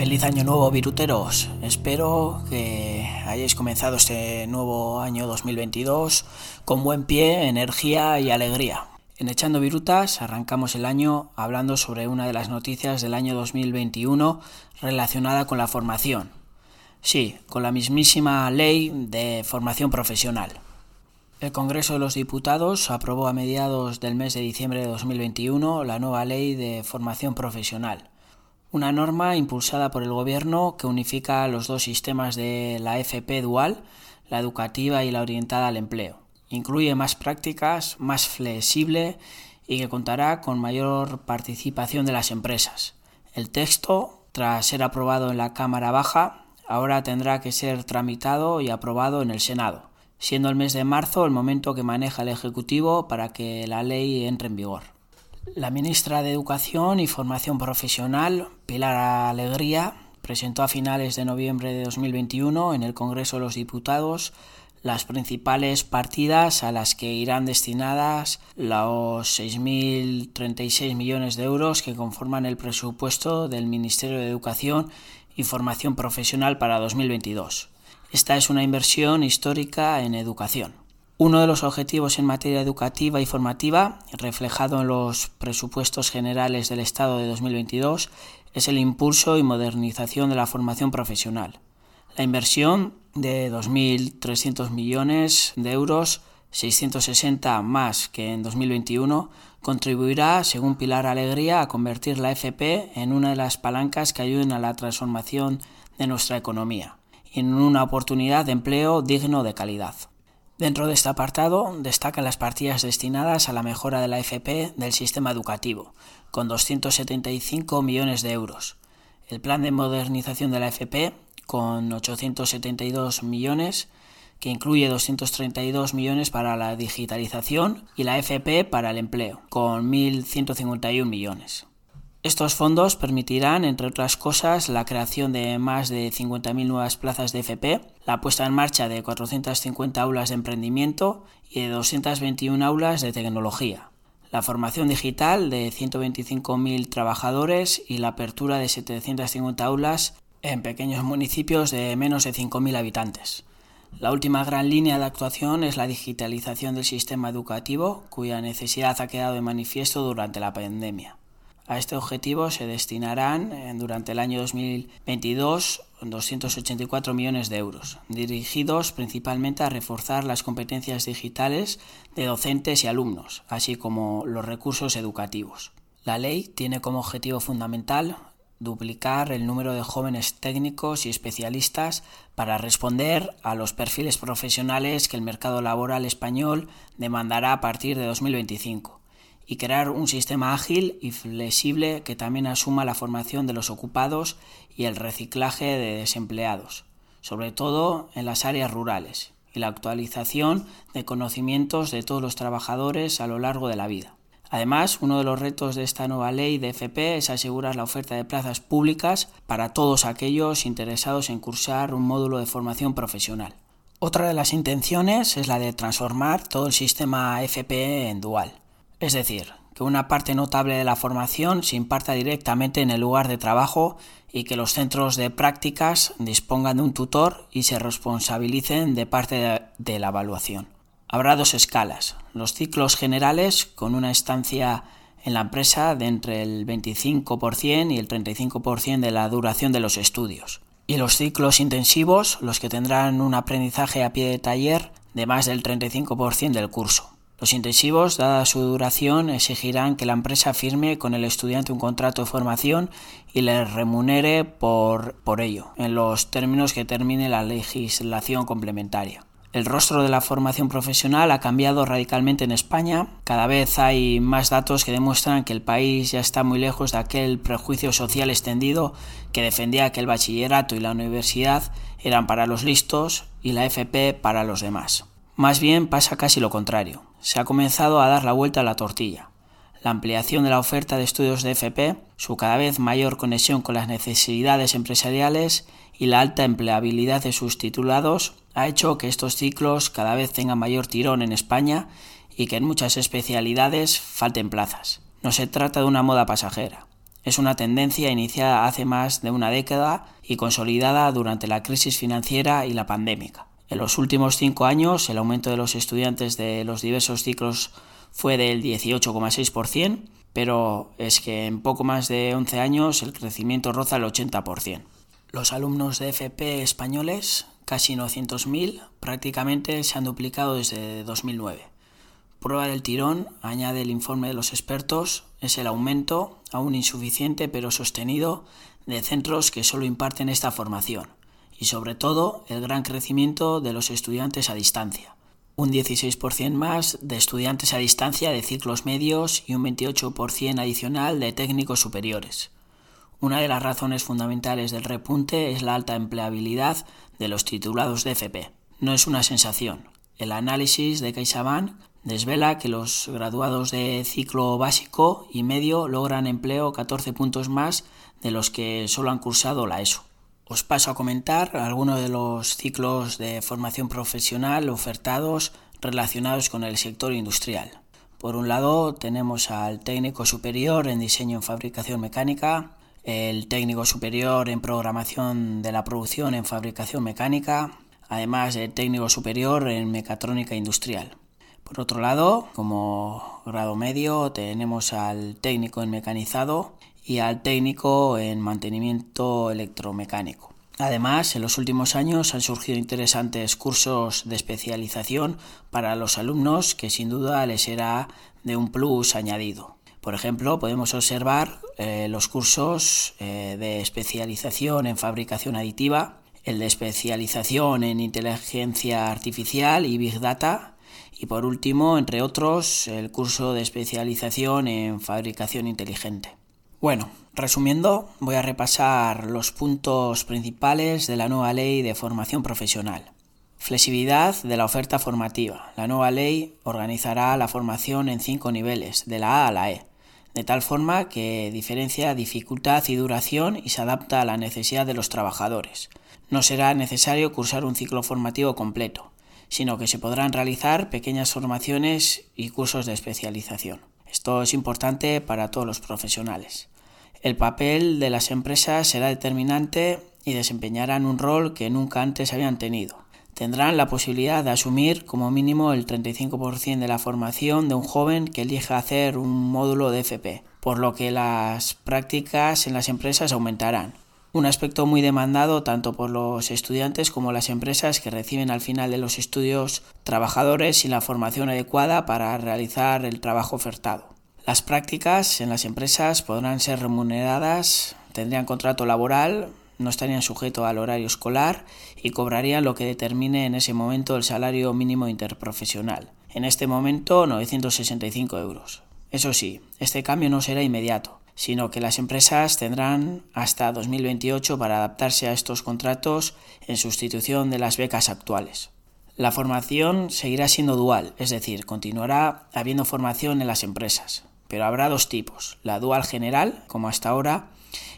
Feliz año nuevo, viruteros. Espero que hayáis comenzado este nuevo año 2022 con buen pie, energía y alegría. En Echando Virutas arrancamos el año hablando sobre una de las noticias del año 2021 relacionada con la formación. Sí, con la mismísima ley de formación profesional. El Congreso de los Diputados aprobó a mediados del mes de diciembre de 2021 la nueva ley de formación profesional una norma impulsada por el Gobierno que unifica los dos sistemas de la FP dual, la educativa y la orientada al empleo. Incluye más prácticas, más flexible y que contará con mayor participación de las empresas. El texto, tras ser aprobado en la Cámara Baja, ahora tendrá que ser tramitado y aprobado en el Senado, siendo el mes de marzo el momento que maneja el Ejecutivo para que la ley entre en vigor. La ministra de Educación y Formación Profesional, Pilar Alegría, presentó a finales de noviembre de 2021 en el Congreso de los Diputados las principales partidas a las que irán destinadas los 6.036 millones de euros que conforman el presupuesto del Ministerio de Educación y Formación Profesional para 2022. Esta es una inversión histórica en educación. Uno de los objetivos en materia educativa y formativa, reflejado en los presupuestos generales del Estado de 2022, es el impulso y modernización de la formación profesional. La inversión de 2.300 millones de euros, 660 más que en 2021, contribuirá, según Pilar Alegría, a convertir la FP en una de las palancas que ayuden a la transformación de nuestra economía y en una oportunidad de empleo digno de calidad. Dentro de este apartado destacan las partidas destinadas a la mejora de la FP del sistema educativo, con 275 millones de euros. El plan de modernización de la FP, con 872 millones, que incluye 232 millones para la digitalización y la FP para el empleo, con 1.151 millones. Estos fondos permitirán, entre otras cosas, la creación de más de 50.000 nuevas plazas de FP, la puesta en marcha de 450 aulas de emprendimiento y de 221 aulas de tecnología, la formación digital de 125.000 trabajadores y la apertura de 750 aulas en pequeños municipios de menos de 5.000 habitantes. La última gran línea de actuación es la digitalización del sistema educativo, cuya necesidad ha quedado de manifiesto durante la pandemia. A este objetivo se destinarán eh, durante el año 2022 284 millones de euros, dirigidos principalmente a reforzar las competencias digitales de docentes y alumnos, así como los recursos educativos. La ley tiene como objetivo fundamental duplicar el número de jóvenes técnicos y especialistas para responder a los perfiles profesionales que el mercado laboral español demandará a partir de 2025 y crear un sistema ágil y flexible que también asuma la formación de los ocupados y el reciclaje de desempleados, sobre todo en las áreas rurales, y la actualización de conocimientos de todos los trabajadores a lo largo de la vida. Además, uno de los retos de esta nueva ley de FP es asegurar la oferta de plazas públicas para todos aquellos interesados en cursar un módulo de formación profesional. Otra de las intenciones es la de transformar todo el sistema FP en dual, es decir, que una parte notable de la formación se imparta directamente en el lugar de trabajo y que los centros de prácticas dispongan de un tutor y se responsabilicen de parte de, la evaluación. Habrá dos escalas, los ciclos generales con una estancia en la empresa de entre el 25% y el 35% de la duración de los estudios. Y los ciclos intensivos, los que tendrán un aprendizaje a pie de taller de más del 35% del curso. Los intensivos, dada su duración, exigirán que la empresa firme con el estudiante un contrato de formación y le remunere por, por ello, en los términos que termine la legislación complementaria. El rostro de la formación profesional ha cambiado radicalmente en España. Cada vez hay más datos que demuestran que el país ya está muy lejos de aquel prejuicio social extendido que defendía que el bachillerato y la universidad eran para los listos y la FP para los demás. Más bien pasa casi lo contrario. Se ha comenzado a dar la vuelta a la tortilla. La ampliación de la oferta de estudios de FP, su cada vez mayor conexión con las necesidades empresariales y la alta empleabilidad de sus titulados ha hecho que estos ciclos cada vez tengan mayor tirón en España y que en muchas especialidades falten plazas. No se trata de una moda pasajera. Es una tendencia iniciada hace más de una década y consolidada durante la crisis financiera y la pandémica. En los últimos cinco años, el aumento de los estudiantes de los diversos ciclos fue del 18,6%, pero es que en poco más de 11 años el crecimiento roza el 80%. Los alumnos de FP españoles, casi 900.000, prácticamente se han duplicado desde 2009. Prueba del tirón, añade el informe de los expertos, es el aumento, aún insuficiente pero sostenido, de centros que solo imparten esta formación y sobre todo el gran crecimiento de los estudiantes a distancia. Un 16% más de estudiantes a distancia de ciclos medios y un 28% adicional de técnicos superiores. Una de las razones fundamentales del repunte es la alta empleabilidad de los titulados de FP. No es una sensación. El análisis de CaixaBank desvela que los graduados de ciclo básico y medio logran empleo 14 puntos más de los que solo han cursado la ESO. Os paso a comentar algunos de los ciclos de formación profesional ofertados relacionados con el sector industrial. Por un lado tenemos al técnico superior en diseño en fabricación mecánica, el técnico superior en programación de la producción en fabricación mecánica, además del técnico superior en mecatrónica industrial. Por otro lado, como grado medio, tenemos al técnico en mecanizado y al técnico en mantenimiento electromecánico. Además, en los últimos años han surgido interesantes cursos de especialización para los alumnos que sin duda les será de un plus añadido. Por ejemplo, podemos observar eh, los cursos eh, de especialización en fabricación aditiva, el de especialización en inteligencia artificial y big data y por último, entre otros, el curso de especialización en fabricación inteligente. Bueno, resumiendo, voy a repasar los puntos principales de la nueva ley de formación profesional. Flexibilidad de la oferta formativa. La nueva ley organizará la formación en cinco niveles, de la A a la E, de tal forma que diferencia dificultad y duración y se adapta a la necesidad de los trabajadores. No será necesario cursar un ciclo formativo completo, sino que se podrán realizar pequeñas formaciones y cursos de especialización. Esto es importante para todos los profesionales. El papel de las empresas será determinante y desempeñarán un rol que nunca antes habían tenido. Tendrán la posibilidad de asumir como mínimo el 35% de la formación de un joven que elija hacer un módulo de FP, por lo que las prácticas en las empresas aumentarán. Un aspecto muy demandado tanto por los estudiantes como las empresas que reciben al final de los estudios trabajadores sin la formación adecuada para realizar el trabajo ofertado. Las prácticas en las empresas podrán ser remuneradas, tendrían contrato laboral, no estarían sujetos al horario escolar y cobrarían lo que determine en ese momento el salario mínimo interprofesional. En este momento 965 euros. Eso sí, este cambio no será inmediato sino que las empresas tendrán hasta 2028 para adaptarse a estos contratos en sustitución de las becas actuales. La formación seguirá siendo dual, es decir, continuará habiendo formación en las empresas, pero habrá dos tipos. La dual general, como hasta ahora,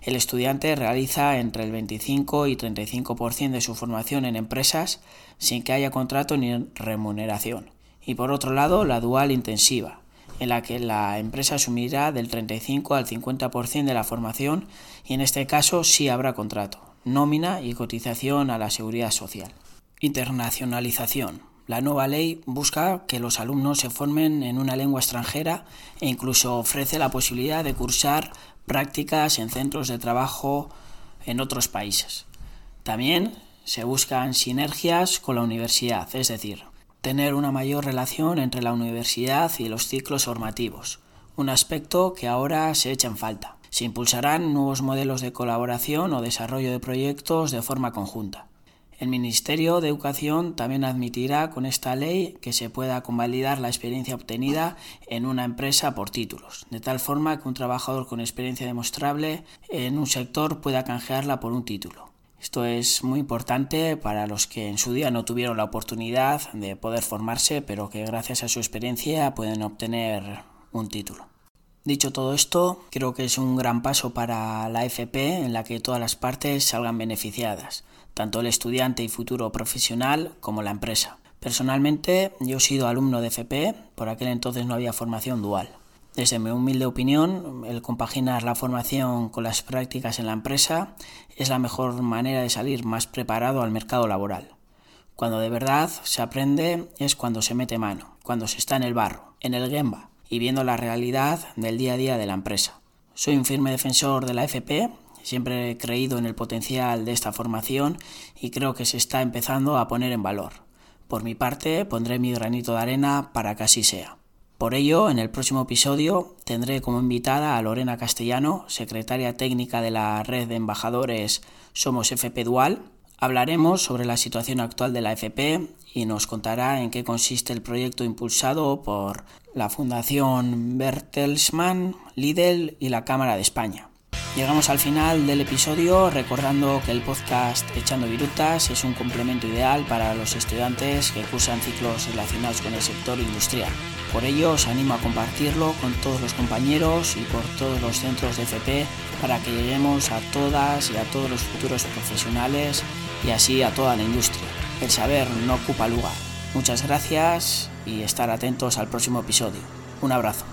el estudiante realiza entre el 25 y 35% de su formación en empresas sin que haya contrato ni remuneración. Y por otro lado, la dual intensiva, en la que la empresa asumirá del 35 al 50% de la formación y en este caso sí habrá contrato, nómina y cotización a la seguridad social. Internacionalización. La nueva ley busca que los alumnos se formen en una lengua extranjera e incluso ofrece la posibilidad de cursar prácticas en centros de trabajo en otros países. También se buscan sinergias con la universidad, es decir, tener una mayor relación entre la universidad y los ciclos formativos, un aspecto que ahora se echa en falta. Se impulsarán nuevos modelos de colaboración o desarrollo de proyectos de forma conjunta. El Ministerio de Educación también admitirá con esta ley que se pueda convalidar la experiencia obtenida en una empresa por títulos, de tal forma que un trabajador con experiencia demostrable en un sector pueda canjearla por un título. Esto es muy importante para los que en su día no tuvieron la oportunidad de poder formarse, pero que gracias a su experiencia pueden obtener un título. Dicho todo esto, creo que es un gran paso para la FP en la que todas las partes salgan beneficiadas, tanto el estudiante y futuro profesional como la empresa. Personalmente, yo he sido alumno de FP, por aquel entonces no había formación dual. Desde mi humilde opinión, el compaginar la formación con las prácticas en la empresa es la mejor manera de salir más preparado al mercado laboral. Cuando de verdad se aprende es cuando se mete mano, cuando se está en el barro, en el gemba, y viendo la realidad del día a día de la empresa. Soy un firme defensor de la FP, siempre he creído en el potencial de esta formación y creo que se está empezando a poner en valor. Por mi parte, pondré mi granito de arena para que así sea. Por ello, en el próximo episodio tendré como invitada a Lorena Castellano, secretaria técnica de la red de embajadores Somos FP Dual. Hablaremos sobre la situación actual de la FP y nos contará en qué consiste el proyecto impulsado por la Fundación Bertelsmann, Lidl y la Cámara de España. Llegamos al final del episodio recordando que el podcast Echando Virutas es un complemento ideal para los estudiantes que cursan ciclos relacionados con el sector industrial. Por ello os animo a compartirlo con todos los compañeros y por todos los centros de FP para que lleguemos a todas y a todos los futuros profesionales y así a toda la industria. El saber no ocupa lugar. Muchas gracias y estar atentos al próximo episodio. Un abrazo.